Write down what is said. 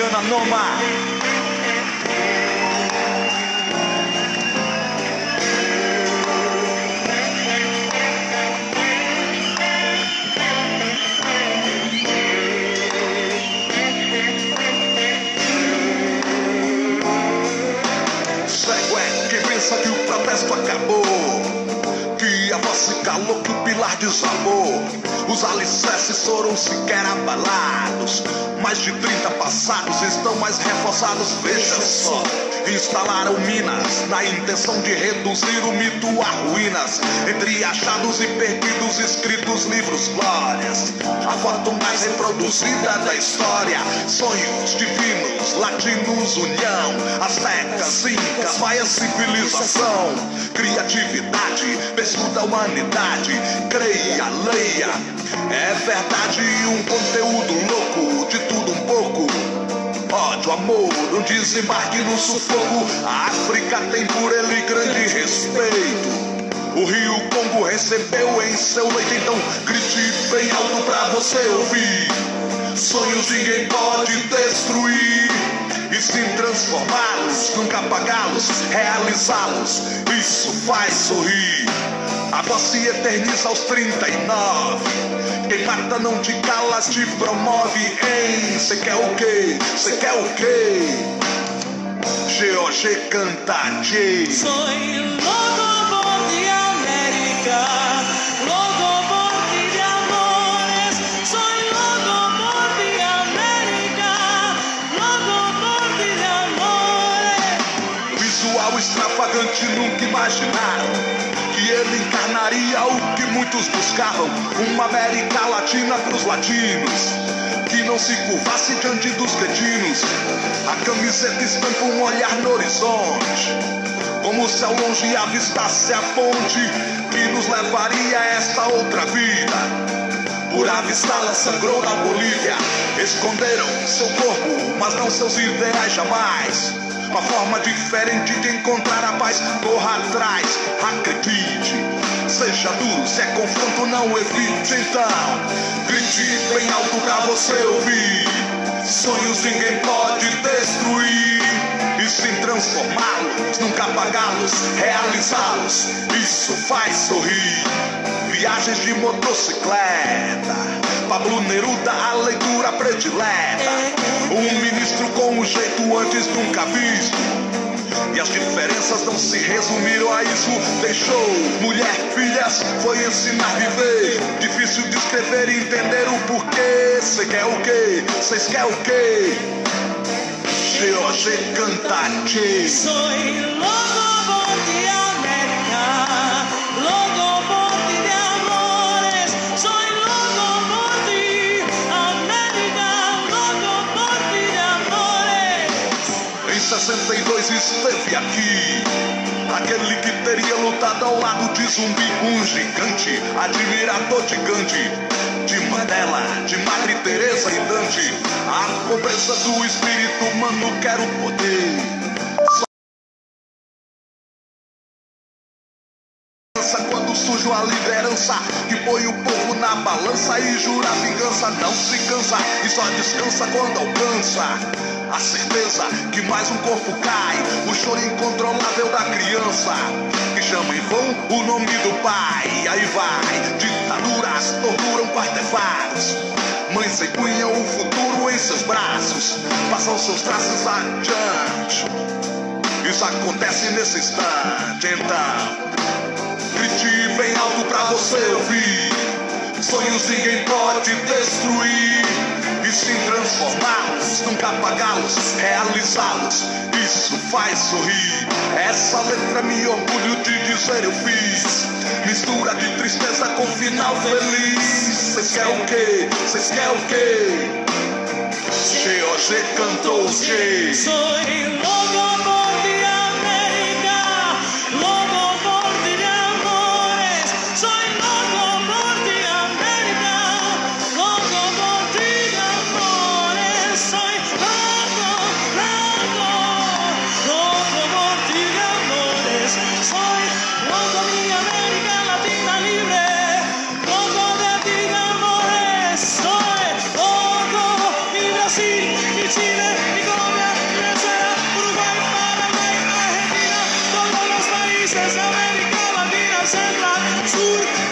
Luciana Noma. Cego é quem pensa que o protesto acabou. Que a voz se calou, que o pilar desabou. Os alicerces foram sequer abalados. Mais de 30 passados estão mais reforçados. Veja só. Instalaram minas na intenção de reduzir o mito a ruínas. Entre achados e perdidos, escritos livros, glórias. A foto mais reproduzida da história. Sonhos divinos, latinos, união. Aztecas, incas, maia civilização. Criatividade, berço da humanidade. Creia, leia. É verdade, um conteúdo louco, de tudo um pouco. Ódio, amor, um desembarque no sufoco. A África tem por ele grande respeito. O Rio Congo recebeu em seu leito, então grite bem alto pra você ouvir. Sonhos ninguém pode destruir. E sim transformá-los, nunca apagá-los, realizá-los. Isso faz sorrir. A voz se eterniza aos 39. Quem mata não te cala, te promove em. Cê quer o quê? Cê quer o quê? GOG canta J. Soy loco por ti, nunca imaginaram que ele encarnaria o que muitos buscavam: uma América Latina pros latinos. Que não se curvasse diante dos cretinos. A camiseta estampa um olhar no horizonte. Como se ao longe avistasse a ponte que nos levaria a esta outra vida. Por avistá-la sangrou na Bolívia. Esconderam seu corpo, mas não seus ideais jamais. Uma forma diferente de encontrar a paz. Corra atrás, acredite. Seja duro, se é confronto, não evite. Então, grite bem alto pra você ouvir. Sonhos ninguém pode destruir. E sim transformá-los, nunca apagá-los, realizá-los. Isso faz sorrir. Viagens de motocicleta. Pablo Neruda, a leitura predileta. Um ministro com um jeito antes nunca visto. E as diferenças não se resumiram a isso. Deixou mulher, filhas, foi ensinar a viver. Difícil de escrever e entender o porquê. Cê quer o quê? Cês quer o quê? GOG canta. Soy loco 62 esteve aqui. Aquele que teria lutado ao lado de zumbi, um gigante, admirador Gandhi, de Mandela, de Madre Teresa e Dante. A pobreza do espírito humano quer o poder. Quando surge a liderança que põe o povo na balança e jura vingança, não se cansa e só descansa quando alcança a certeza que mais um corpo cai, o choro incontrolável da criança que chama em vão o nome do pai. Aí vai, ditaduras torturam com artefatos. Mães empunham o futuro em seus braços, passam seus traços adiante. Isso acontece nesse instante, então. Grite bem alto pra você ouvir. Sonhos ninguém pode destruir. E sim transformá-los, nunca apagá-los, realizá-los. Isso faz sorrir. Essa letra me orgulho de dizer eu fiz. Mistura de tristeza com final feliz. Cês quer o quê? Cês quer o quê? GOG cantou o quê? Soy países de América Latina, Central, Sur.